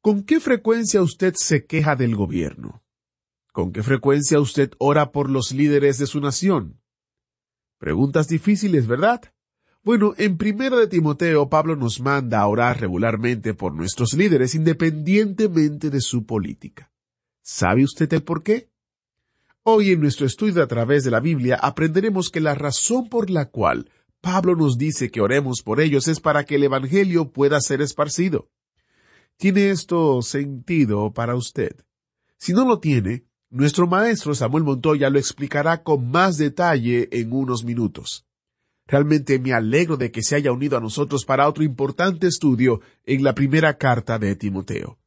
¿Con qué frecuencia usted se queja del gobierno? ¿Con qué frecuencia usted ora por los líderes de su nación? Preguntas difíciles, ¿verdad? Bueno, en primera de Timoteo, Pablo nos manda a orar regularmente por nuestros líderes independientemente de su política. ¿Sabe usted el por qué? Hoy en nuestro estudio a través de la Biblia aprenderemos que la razón por la cual Pablo nos dice que oremos por ellos es para que el Evangelio pueda ser esparcido. ¿Tiene esto sentido para usted? Si no lo tiene, nuestro maestro Samuel Montoya lo explicará con más detalle en unos minutos. Realmente me alegro de que se haya unido a nosotros para otro importante estudio en la primera carta de Timoteo.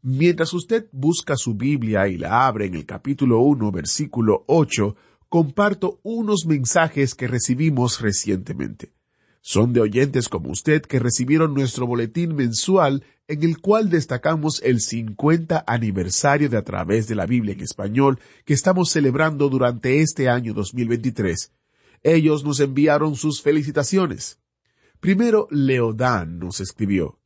Mientras usted busca su Biblia y la abre en el capítulo 1, versículo 8, comparto unos mensajes que recibimos recientemente. Son de oyentes como usted que recibieron nuestro boletín mensual en el cual destacamos el 50 aniversario de A través de la Biblia en español que estamos celebrando durante este año 2023. Ellos nos enviaron sus felicitaciones. Primero, Leodán nos escribió,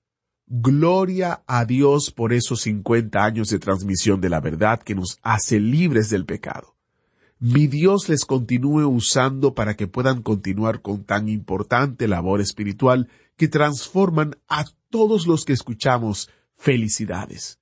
Gloria a Dios por esos 50 años de transmisión de la verdad que nos hace libres del pecado. Mi Dios les continúe usando para que puedan continuar con tan importante labor espiritual que transforman a todos los que escuchamos. Felicidades.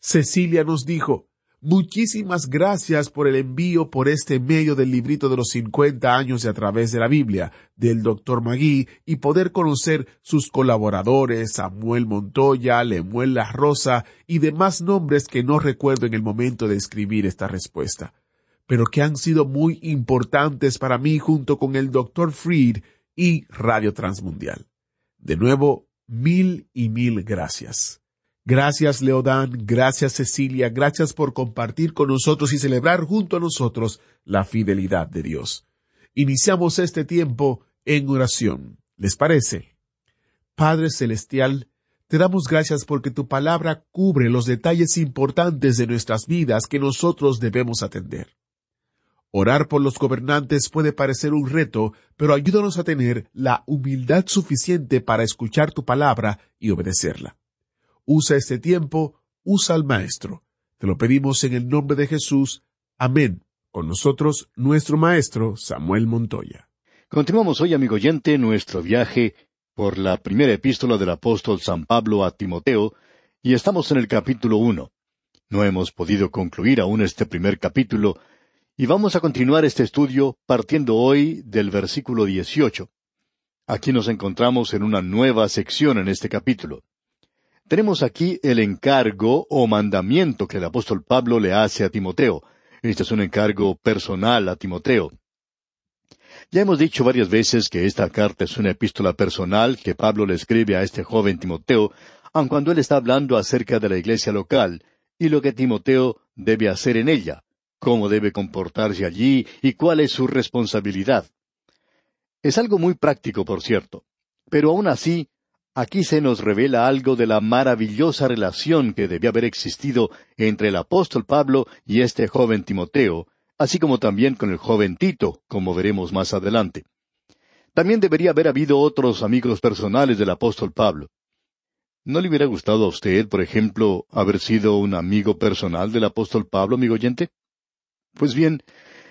Cecilia nos dijo, Muchísimas gracias por el envío por este medio del librito de los 50 años de a través de la Biblia, del Dr. Magui, y poder conocer sus colaboradores, Samuel Montoya, Lemuel La Rosa y demás nombres que no recuerdo en el momento de escribir esta respuesta pero que han sido muy importantes para mí junto con el Dr. Fried y Radio Transmundial. De nuevo, mil y mil gracias. Gracias Leodán, gracias Cecilia, gracias por compartir con nosotros y celebrar junto a nosotros la fidelidad de Dios. Iniciamos este tiempo en oración. ¿Les parece? Padre Celestial, te damos gracias porque tu palabra cubre los detalles importantes de nuestras vidas que nosotros debemos atender. Orar por los gobernantes puede parecer un reto, pero ayúdanos a tener la humildad suficiente para escuchar tu palabra y obedecerla. Usa este tiempo, usa al Maestro. Te lo pedimos en el nombre de Jesús. Amén. Con nosotros, nuestro Maestro Samuel Montoya. Continuamos hoy, amigo oyente, nuestro viaje por la primera epístola del apóstol San Pablo a Timoteo, y estamos en el capítulo uno. No hemos podido concluir aún este primer capítulo, y vamos a continuar este estudio partiendo hoy del versículo 18. Aquí nos encontramos en una nueva sección en este capítulo. Tenemos aquí el encargo o mandamiento que el apóstol Pablo le hace a Timoteo. Este es un encargo personal a Timoteo. Ya hemos dicho varias veces que esta carta es una epístola personal que Pablo le escribe a este joven Timoteo, aun cuando él está hablando acerca de la iglesia local y lo que Timoteo debe hacer en ella cómo debe comportarse allí y cuál es su responsabilidad. Es algo muy práctico, por cierto, pero aún así, aquí se nos revela algo de la maravillosa relación que debía haber existido entre el apóstol Pablo y este joven Timoteo, así como también con el joven Tito, como veremos más adelante. También debería haber habido otros amigos personales del apóstol Pablo. ¿No le hubiera gustado a usted, por ejemplo, haber sido un amigo personal del apóstol Pablo, amigo oyente? Pues bien,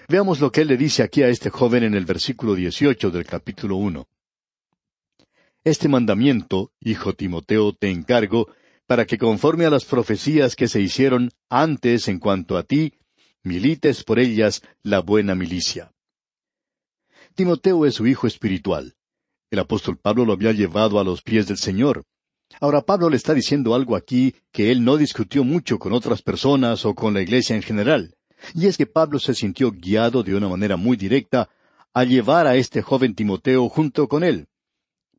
veamos lo que él le dice aquí a este joven en el versículo dieciocho del capítulo uno. Este mandamiento, hijo Timoteo, te encargo, para que conforme a las profecías que se hicieron antes en cuanto a ti, milites por ellas la buena milicia. Timoteo es su hijo espiritual. El apóstol Pablo lo había llevado a los pies del Señor. Ahora Pablo le está diciendo algo aquí que él no discutió mucho con otras personas o con la iglesia en general. Y es que Pablo se sintió guiado de una manera muy directa a llevar a este joven Timoteo junto con él.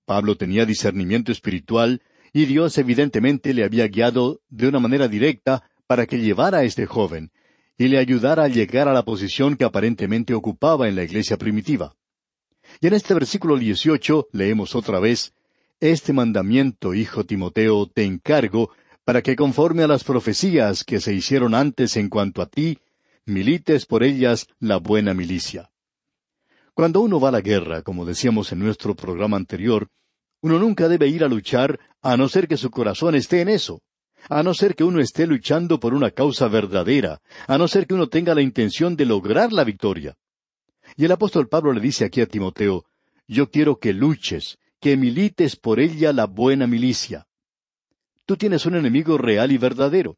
Pablo tenía discernimiento espiritual y Dios evidentemente le había guiado de una manera directa para que llevara a este joven y le ayudara a llegar a la posición que aparentemente ocupaba en la iglesia primitiva. Y en este versículo 18 leemos otra vez, Este mandamiento, hijo Timoteo, te encargo, para que conforme a las profecías que se hicieron antes en cuanto a ti, milites por ellas la buena milicia. Cuando uno va a la guerra, como decíamos en nuestro programa anterior, uno nunca debe ir a luchar a no ser que su corazón esté en eso, a no ser que uno esté luchando por una causa verdadera, a no ser que uno tenga la intención de lograr la victoria. Y el apóstol Pablo le dice aquí a Timoteo, yo quiero que luches, que milites por ella la buena milicia. Tú tienes un enemigo real y verdadero.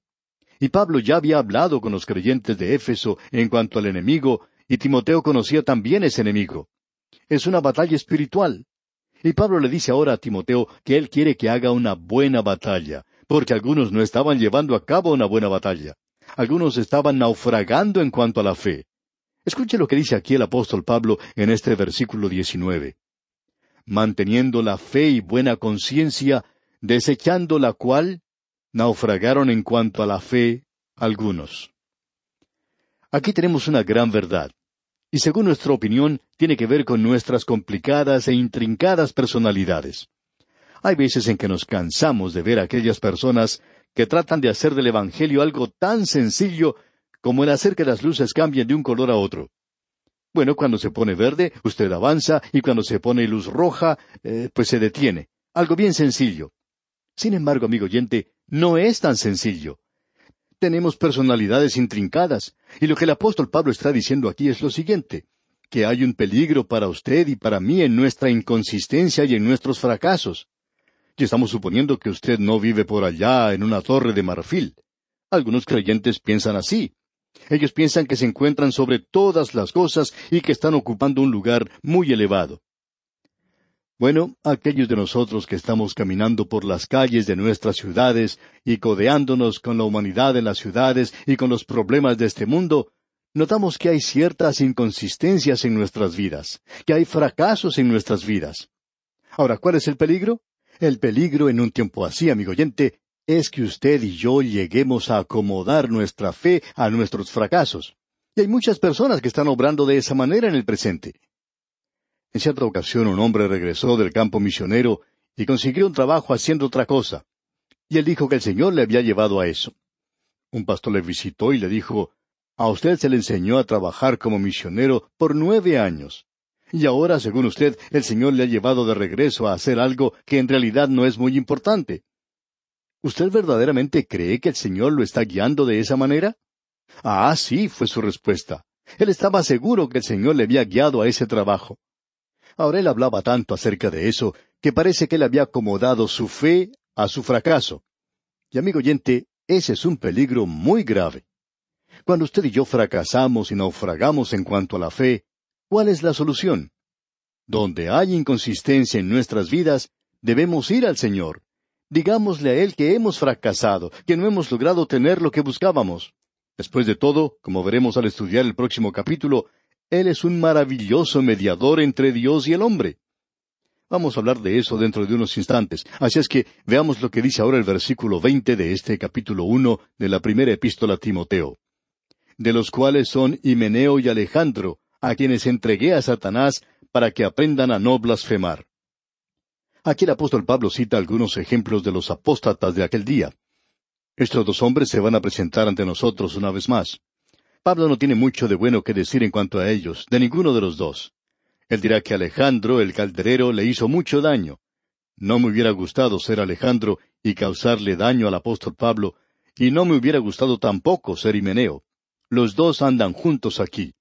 Y Pablo ya había hablado con los creyentes de Éfeso en cuanto al enemigo, y Timoteo conocía también ese enemigo. Es una batalla espiritual. Y Pablo le dice ahora a Timoteo que él quiere que haga una buena batalla, porque algunos no estaban llevando a cabo una buena batalla. Algunos estaban naufragando en cuanto a la fe. Escuche lo que dice aquí el apóstol Pablo en este versículo 19. Manteniendo la fe y buena conciencia, desechando la cual, naufragaron en cuanto a la fe algunos. Aquí tenemos una gran verdad, y según nuestra opinión tiene que ver con nuestras complicadas e intrincadas personalidades. Hay veces en que nos cansamos de ver a aquellas personas que tratan de hacer del Evangelio algo tan sencillo como el hacer que las luces cambien de un color a otro. Bueno, cuando se pone verde, usted avanza, y cuando se pone luz roja, eh, pues se detiene. Algo bien sencillo. Sin embargo, amigo oyente, no es tan sencillo. Tenemos personalidades intrincadas, y lo que el apóstol Pablo está diciendo aquí es lo siguiente, que hay un peligro para usted y para mí en nuestra inconsistencia y en nuestros fracasos. Y estamos suponiendo que usted no vive por allá en una torre de marfil. Algunos creyentes piensan así. Ellos piensan que se encuentran sobre todas las cosas y que están ocupando un lugar muy elevado. Bueno, aquellos de nosotros que estamos caminando por las calles de nuestras ciudades y codeándonos con la humanidad en las ciudades y con los problemas de este mundo, notamos que hay ciertas inconsistencias en nuestras vidas, que hay fracasos en nuestras vidas. Ahora, ¿cuál es el peligro? El peligro en un tiempo así, amigo oyente, es que usted y yo lleguemos a acomodar nuestra fe a nuestros fracasos. Y hay muchas personas que están obrando de esa manera en el presente. En cierta ocasión un hombre regresó del campo misionero y consiguió un trabajo haciendo otra cosa. Y él dijo que el Señor le había llevado a eso. Un pastor le visitó y le dijo, A usted se le enseñó a trabajar como misionero por nueve años. Y ahora, según usted, el Señor le ha llevado de regreso a hacer algo que en realidad no es muy importante. ¿Usted verdaderamente cree que el Señor lo está guiando de esa manera? Ah, sí, fue su respuesta. Él estaba seguro que el Señor le había guiado a ese trabajo. Ahora él hablaba tanto acerca de eso que parece que él había acomodado su fe a su fracaso. Y amigo oyente, ese es un peligro muy grave. Cuando usted y yo fracasamos y naufragamos en cuanto a la fe, ¿Cuál es la solución? Donde hay inconsistencia en nuestras vidas, debemos ir al Señor. Digámosle a Él que hemos fracasado, que no hemos logrado tener lo que buscábamos. Después de todo, como veremos al estudiar el próximo capítulo, Él es un maravilloso mediador entre Dios y el hombre. Vamos a hablar de eso dentro de unos instantes. Así es que veamos lo que dice ahora el versículo veinte de este capítulo uno de la primera epístola a Timoteo. De los cuales son Himeneo y Alejandro, a quienes entregué a Satanás para que aprendan a no blasfemar. Aquí el apóstol Pablo cita algunos ejemplos de los apóstatas de aquel día. Estos dos hombres se van a presentar ante nosotros una vez más. Pablo no tiene mucho de bueno que decir en cuanto a ellos, de ninguno de los dos. Él dirá que Alejandro, el calderero, le hizo mucho daño. No me hubiera gustado ser Alejandro y causarle daño al apóstol Pablo, y no me hubiera gustado tampoco ser Himeneo. Los dos andan juntos aquí.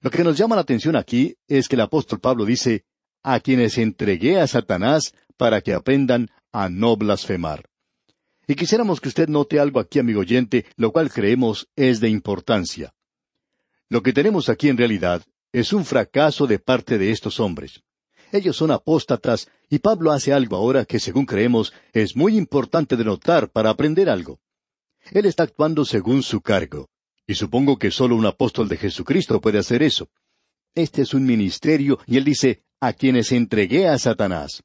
Lo que nos llama la atención aquí es que el apóstol Pablo dice, a quienes entregué a Satanás para que aprendan a no blasfemar. Y quisiéramos que usted note algo aquí, amigo oyente, lo cual creemos es de importancia. Lo que tenemos aquí en realidad es un fracaso de parte de estos hombres. Ellos son apóstatas y Pablo hace algo ahora que, según creemos, es muy importante de notar para aprender algo. Él está actuando según su cargo. Y supongo que solo un apóstol de Jesucristo puede hacer eso. Este es un ministerio y él dice, a quienes entregué a Satanás.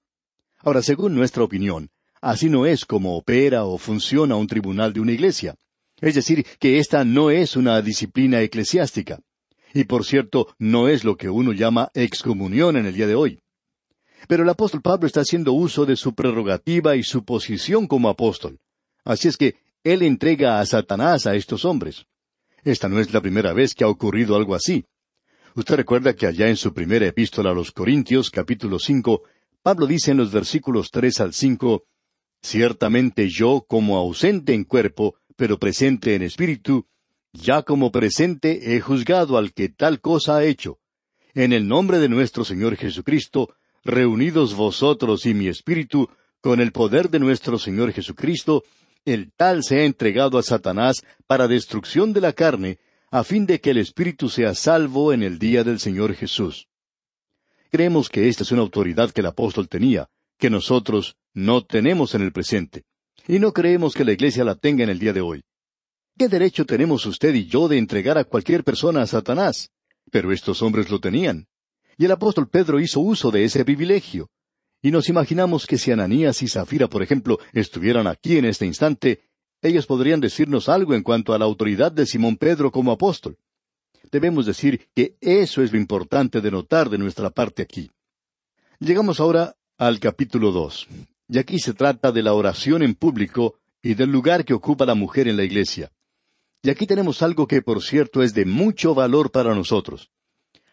Ahora, según nuestra opinión, Así no es como opera o funciona un tribunal de una iglesia. Es decir, que esta no es una disciplina eclesiástica. Y por cierto, no es lo que uno llama excomunión en el día de hoy. Pero el apóstol Pablo está haciendo uso de su prerrogativa y su posición como apóstol. Así es que él entrega a Satanás a estos hombres. Esta no es la primera vez que ha ocurrido algo así. Usted recuerda que allá en su primera epístola a los Corintios, capítulo cinco, Pablo dice en los versículos tres al cinco Ciertamente yo, como ausente en cuerpo, pero presente en espíritu, ya como presente he juzgado al que tal cosa ha hecho. En el nombre de nuestro Señor Jesucristo, reunidos vosotros y mi espíritu, con el poder de nuestro Señor Jesucristo, el tal se ha entregado a Satanás para destrucción de la carne, a fin de que el espíritu sea salvo en el día del Señor Jesús. Creemos que esta es una autoridad que el apóstol tenía, que nosotros no tenemos en el presente, y no creemos que la Iglesia la tenga en el día de hoy. ¿Qué derecho tenemos usted y yo de entregar a cualquier persona a Satanás? Pero estos hombres lo tenían. Y el apóstol Pedro hizo uso de ese privilegio. Y nos imaginamos que si Ananías y Zafira, por ejemplo, estuvieran aquí en este instante, ellos podrían decirnos algo en cuanto a la autoridad de Simón Pedro como apóstol. Debemos decir que eso es lo importante de notar de nuestra parte aquí. Llegamos ahora al capítulo dos. Y aquí se trata de la oración en público y del lugar que ocupa la mujer en la iglesia. Y aquí tenemos algo que, por cierto, es de mucho valor para nosotros.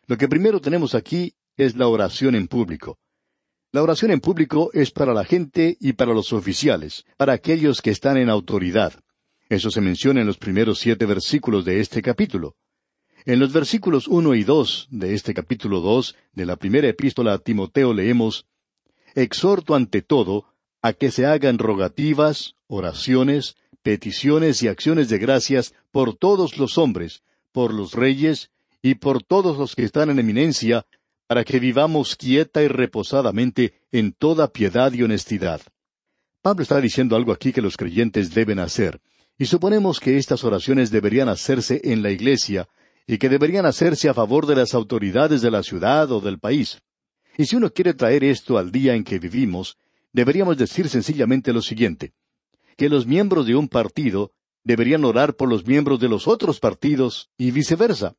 Lo que primero tenemos aquí es la oración en público. La oración en público es para la gente y para los oficiales, para aquellos que están en autoridad. Eso se menciona en los primeros siete versículos de este capítulo. En los versículos uno y dos de este capítulo dos de la primera epístola a Timoteo leemos Exhorto ante todo a que se hagan rogativas, oraciones, peticiones y acciones de gracias por todos los hombres, por los reyes y por todos los que están en eminencia, para que vivamos quieta y reposadamente en toda piedad y honestidad. Pablo está diciendo algo aquí que los creyentes deben hacer, y suponemos que estas oraciones deberían hacerse en la iglesia, y que deberían hacerse a favor de las autoridades de la ciudad o del país. Y si uno quiere traer esto al día en que vivimos, deberíamos decir sencillamente lo siguiente, que los miembros de un partido deberían orar por los miembros de los otros partidos y viceversa.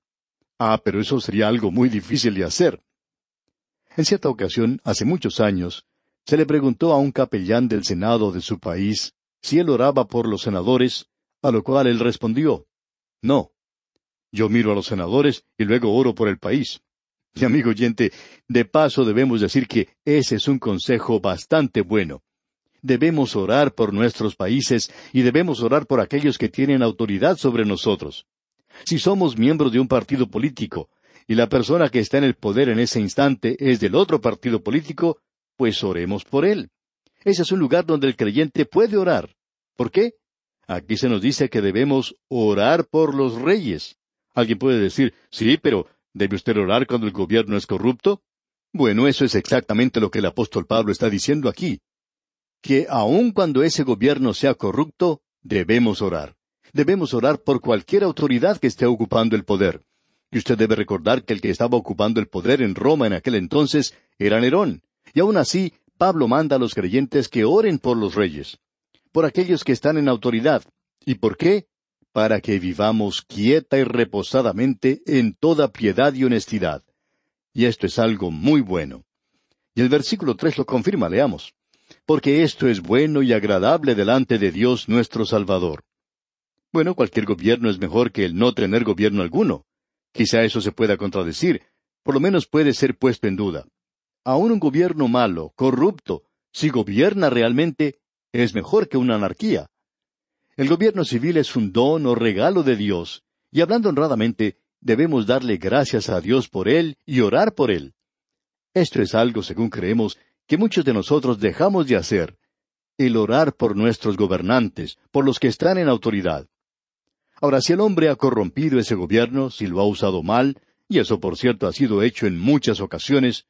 Ah, pero eso sería algo muy difícil de hacer. En cierta ocasión, hace muchos años, se le preguntó a un capellán del Senado de su país si él oraba por los senadores, a lo cual él respondió, No. Yo miro a los senadores y luego oro por el país. Y amigo oyente, de paso debemos decir que ese es un consejo bastante bueno. Debemos orar por nuestros países y debemos orar por aquellos que tienen autoridad sobre nosotros. Si somos miembros de un partido político y la persona que está en el poder en ese instante es del otro partido político, pues oremos por él. Ese es un lugar donde el creyente puede orar. ¿Por qué? Aquí se nos dice que debemos orar por los reyes. Alguien puede decir, sí, pero ¿debe usted orar cuando el gobierno es corrupto? Bueno, eso es exactamente lo que el apóstol Pablo está diciendo aquí. Que aun cuando ese gobierno sea corrupto, debemos orar debemos orar por cualquier autoridad que esté ocupando el poder. Y usted debe recordar que el que estaba ocupando el poder en Roma en aquel entonces era Nerón. Y aun así, Pablo manda a los creyentes que oren por los reyes, por aquellos que están en autoridad. ¿Y por qué? Para que vivamos quieta y reposadamente en toda piedad y honestidad. Y esto es algo muy bueno. Y el versículo tres lo confirma, leamos. Porque esto es bueno y agradable delante de Dios nuestro Salvador. Bueno, cualquier gobierno es mejor que el no tener gobierno alguno. Quizá eso se pueda contradecir, por lo menos puede ser puesto en duda. Aún un gobierno malo, corrupto, si gobierna realmente, es mejor que una anarquía. El gobierno civil es un don o regalo de Dios, y hablando honradamente, debemos darle gracias a Dios por él y orar por él. Esto es algo, según creemos, que muchos de nosotros dejamos de hacer, el orar por nuestros gobernantes, por los que están en autoridad. Ahora, si el hombre ha corrompido ese gobierno, si lo ha usado mal, y eso por cierto ha sido hecho en muchas ocasiones,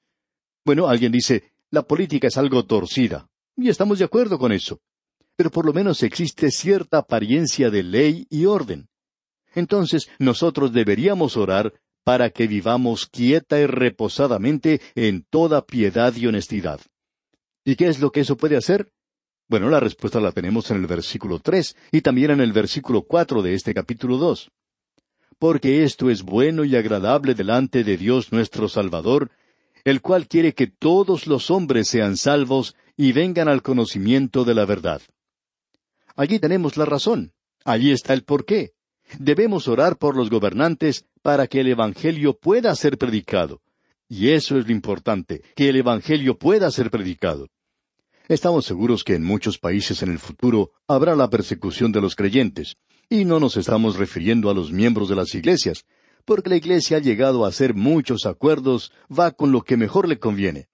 bueno, alguien dice, la política es algo torcida, y estamos de acuerdo con eso. Pero por lo menos existe cierta apariencia de ley y orden. Entonces nosotros deberíamos orar para que vivamos quieta y reposadamente en toda piedad y honestidad. ¿Y qué es lo que eso puede hacer? Bueno, la respuesta la tenemos en el versículo tres y también en el versículo cuatro de este capítulo dos. Porque esto es bueno y agradable delante de Dios nuestro Salvador, el cual quiere que todos los hombres sean salvos y vengan al conocimiento de la verdad. Allí tenemos la razón. Allí está el porqué. Debemos orar por los gobernantes para que el Evangelio pueda ser predicado. Y eso es lo importante, que el Evangelio pueda ser predicado. Estamos seguros que en muchos países en el futuro habrá la persecución de los creyentes, y no nos estamos refiriendo a los miembros de las iglesias, porque la iglesia ha llegado a hacer muchos acuerdos, va con lo que mejor le conviene.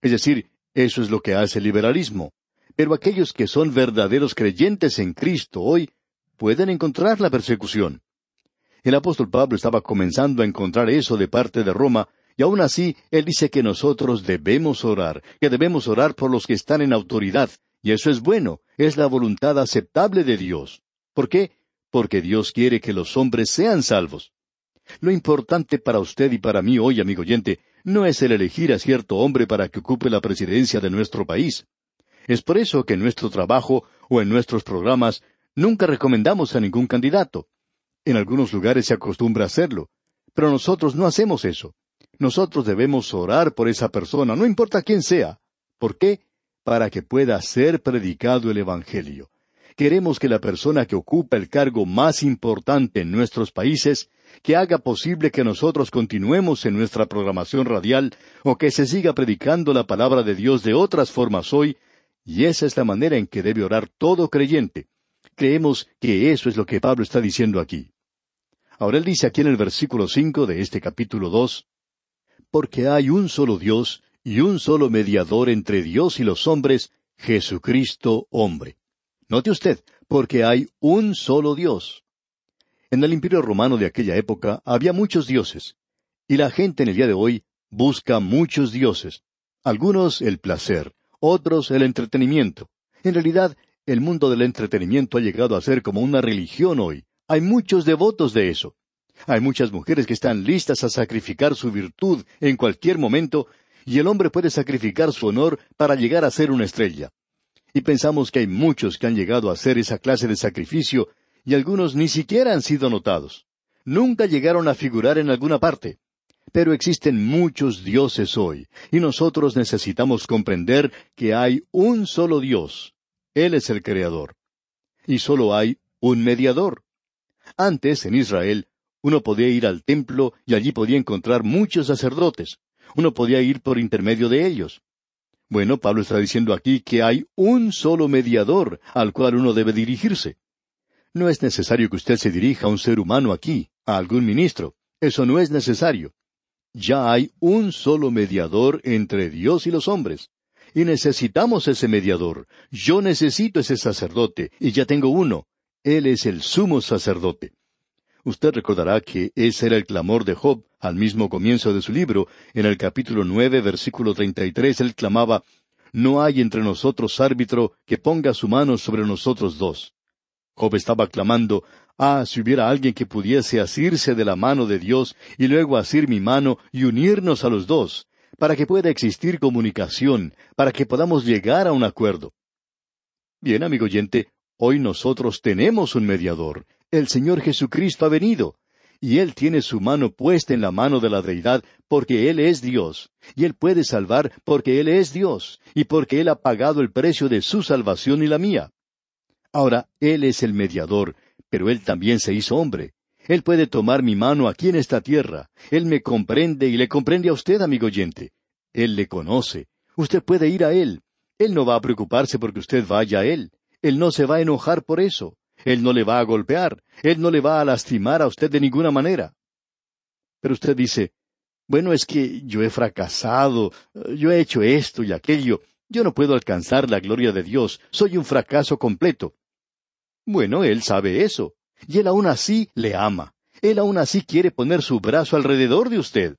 Es decir, eso es lo que hace el liberalismo. Pero aquellos que son verdaderos creyentes en Cristo hoy pueden encontrar la persecución. El apóstol Pablo estaba comenzando a encontrar eso de parte de Roma, y aún así él dice que nosotros debemos orar, que debemos orar por los que están en autoridad, y eso es bueno, es la voluntad aceptable de Dios. ¿Por qué? Porque Dios quiere que los hombres sean salvos. Lo importante para usted y para mí hoy, amigo oyente, no es el elegir a cierto hombre para que ocupe la presidencia de nuestro país. Es por eso que en nuestro trabajo o en nuestros programas nunca recomendamos a ningún candidato. En algunos lugares se acostumbra hacerlo, pero nosotros no hacemos eso. Nosotros debemos orar por esa persona, no importa quién sea. ¿Por qué? Para que pueda ser predicado el Evangelio. Queremos que la persona que ocupa el cargo más importante en nuestros países, que haga posible que nosotros continuemos en nuestra programación radial o que se siga predicando la palabra de Dios de otras formas hoy, y esa es la manera en que debe orar todo creyente. Creemos que eso es lo que Pablo está diciendo aquí. Ahora él dice aquí en el versículo cinco de este capítulo dos porque hay un solo Dios y un solo mediador entre Dios y los hombres, Jesucristo hombre. Note usted, porque hay un solo Dios. En el imperio romano de aquella época había muchos dioses, y la gente en el día de hoy busca muchos dioses. Algunos el placer, otros el entretenimiento. En realidad, el mundo del entretenimiento ha llegado a ser como una religión hoy. Hay muchos devotos de eso. Hay muchas mujeres que están listas a sacrificar su virtud en cualquier momento, y el hombre puede sacrificar su honor para llegar a ser una estrella. Y pensamos que hay muchos que han llegado a hacer esa clase de sacrificio, y algunos ni siquiera han sido notados. Nunca llegaron a figurar en alguna parte. Pero existen muchos dioses hoy, y nosotros necesitamos comprender que hay un solo Dios. Él es el Creador. Y solo hay un mediador. Antes, en Israel, uno podía ir al templo y allí podía encontrar muchos sacerdotes. Uno podía ir por intermedio de ellos. Bueno, Pablo está diciendo aquí que hay un solo mediador al cual uno debe dirigirse. No es necesario que usted se dirija a un ser humano aquí, a algún ministro. Eso no es necesario. Ya hay un solo mediador entre Dios y los hombres. Y necesitamos ese mediador. Yo necesito ese sacerdote, y ya tengo uno. Él es el sumo sacerdote. Usted recordará que ese era el clamor de Job al mismo comienzo de su libro. En el capítulo nueve, versículo treinta y tres, él clamaba No hay entre nosotros árbitro que ponga su mano sobre nosotros dos. Job estaba clamando Ah, si hubiera alguien que pudiese asirse de la mano de Dios y luego asir mi mano y unirnos a los dos, para que pueda existir comunicación, para que podamos llegar a un acuerdo. Bien, amigo oyente, hoy nosotros tenemos un mediador, el Señor Jesucristo ha venido, y Él tiene su mano puesta en la mano de la deidad porque Él es Dios, y Él puede salvar porque Él es Dios, y porque Él ha pagado el precio de su salvación y la mía. Ahora, Él es el mediador, pero Él también se hizo hombre. Él puede tomar mi mano aquí en esta tierra. Él me comprende y le comprende a usted, amigo oyente. Él le conoce. Usted puede ir a Él. Él no va a preocuparse porque usted vaya a Él. Él no se va a enojar por eso. Él no le va a golpear, Él no le va a lastimar a usted de ninguna manera. Pero usted dice, bueno, es que yo he fracasado, yo he hecho esto y aquello, yo no puedo alcanzar la gloria de Dios, soy un fracaso completo. Bueno, Él sabe eso, y Él aún así le ama, Él aún así quiere poner su brazo alrededor de usted.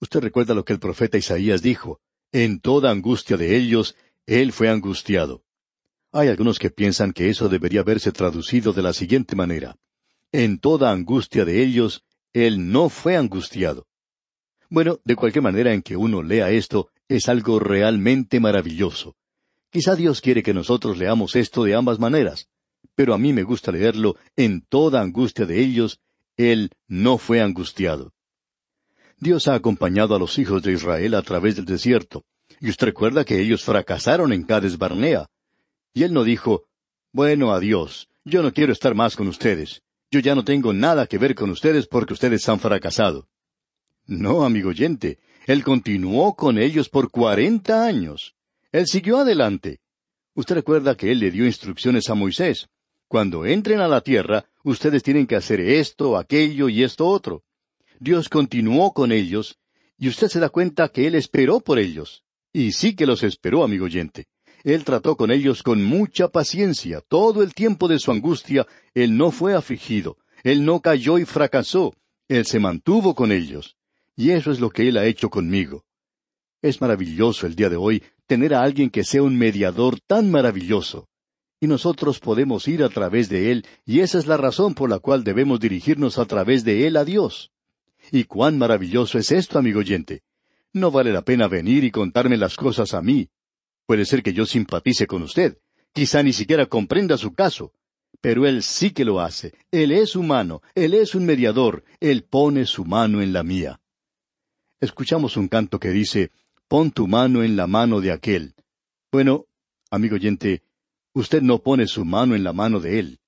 Usted recuerda lo que el profeta Isaías dijo, en toda angustia de ellos, Él fue angustiado. Hay algunos que piensan que eso debería verse traducido de la siguiente manera. En toda angustia de ellos, Él no fue angustiado. Bueno, de cualquier manera en que uno lea esto, es algo realmente maravilloso. Quizá Dios quiere que nosotros leamos esto de ambas maneras, pero a mí me gusta leerlo en toda angustia de ellos, Él no fue angustiado. Dios ha acompañado a los hijos de Israel a través del desierto, y usted recuerda que ellos fracasaron en Cades Barnea. Y Él no dijo, bueno, adiós, yo no quiero estar más con ustedes, yo ya no tengo nada que ver con ustedes porque ustedes han fracasado. No, amigo oyente, Él continuó con ellos por cuarenta años. Él siguió adelante. Usted recuerda que Él le dio instrucciones a Moisés. Cuando entren a la tierra, ustedes tienen que hacer esto, aquello y esto otro. Dios continuó con ellos, y usted se da cuenta que Él esperó por ellos. Y sí que los esperó, amigo oyente. Él trató con ellos con mucha paciencia. Todo el tiempo de su angustia, Él no fue afligido. Él no cayó y fracasó. Él se mantuvo con ellos. Y eso es lo que Él ha hecho conmigo. Es maravilloso el día de hoy tener a alguien que sea un mediador tan maravilloso. Y nosotros podemos ir a través de Él, y esa es la razón por la cual debemos dirigirnos a través de Él a Dios. Y cuán maravilloso es esto, amigo oyente. No vale la pena venir y contarme las cosas a mí. Puede ser que yo simpatice con usted, quizá ni siquiera comprenda su caso, pero Él sí que lo hace. Él es humano, Él es un mediador, Él pone su mano en la mía. Escuchamos un canto que dice, pon tu mano en la mano de aquel. Bueno, amigo oyente, usted no pone su mano en la mano de él.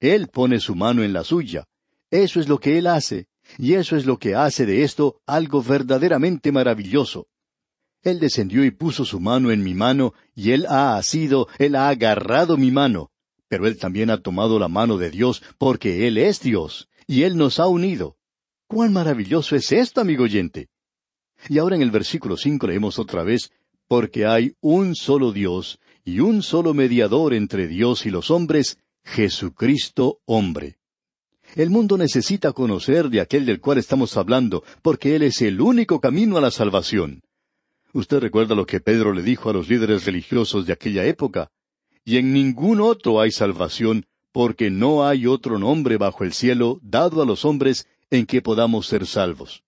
Él pone su mano en la suya. Eso es lo que él hace, y eso es lo que hace de esto algo verdaderamente maravilloso. Él descendió y puso su mano en mi mano, y él ha asido, él ha agarrado mi mano. Pero él también ha tomado la mano de Dios, porque él es Dios, y él nos ha unido. ¡Cuán maravilloso es esto, amigo oyente! Y ahora en el versículo cinco leemos otra vez, porque hay un solo Dios y un solo mediador entre Dios y los hombres, Jesucristo hombre. El mundo necesita conocer de aquel del cual estamos hablando, porque Él es el único camino a la salvación. Usted recuerda lo que Pedro le dijo a los líderes religiosos de aquella época. Y en ningún otro hay salvación, porque no hay otro nombre bajo el cielo dado a los hombres en que podamos ser salvos.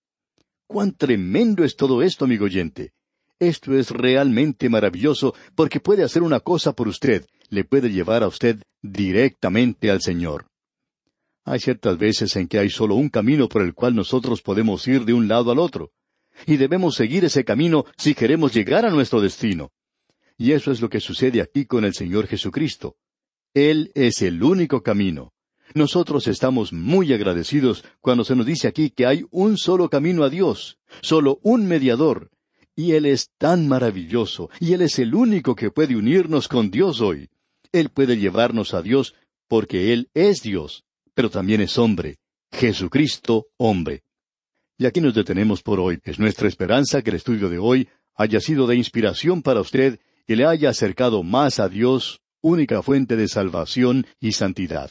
Cuán tremendo es todo esto, amigo oyente. Esto es realmente maravilloso porque puede hacer una cosa por usted, le puede llevar a usted directamente al Señor. Hay ciertas veces en que hay solo un camino por el cual nosotros podemos ir de un lado al otro, y debemos seguir ese camino si queremos llegar a nuestro destino. Y eso es lo que sucede aquí con el Señor Jesucristo. Él es el único camino. Nosotros estamos muy agradecidos cuando se nos dice aquí que hay un solo camino a Dios, solo un mediador, y Él es tan maravilloso, y Él es el único que puede unirnos con Dios hoy. Él puede llevarnos a Dios porque Él es Dios, pero también es hombre, Jesucristo hombre. Y aquí nos detenemos por hoy. Es nuestra esperanza que el estudio de hoy haya sido de inspiración para usted y le haya acercado más a Dios, única fuente de salvación y santidad.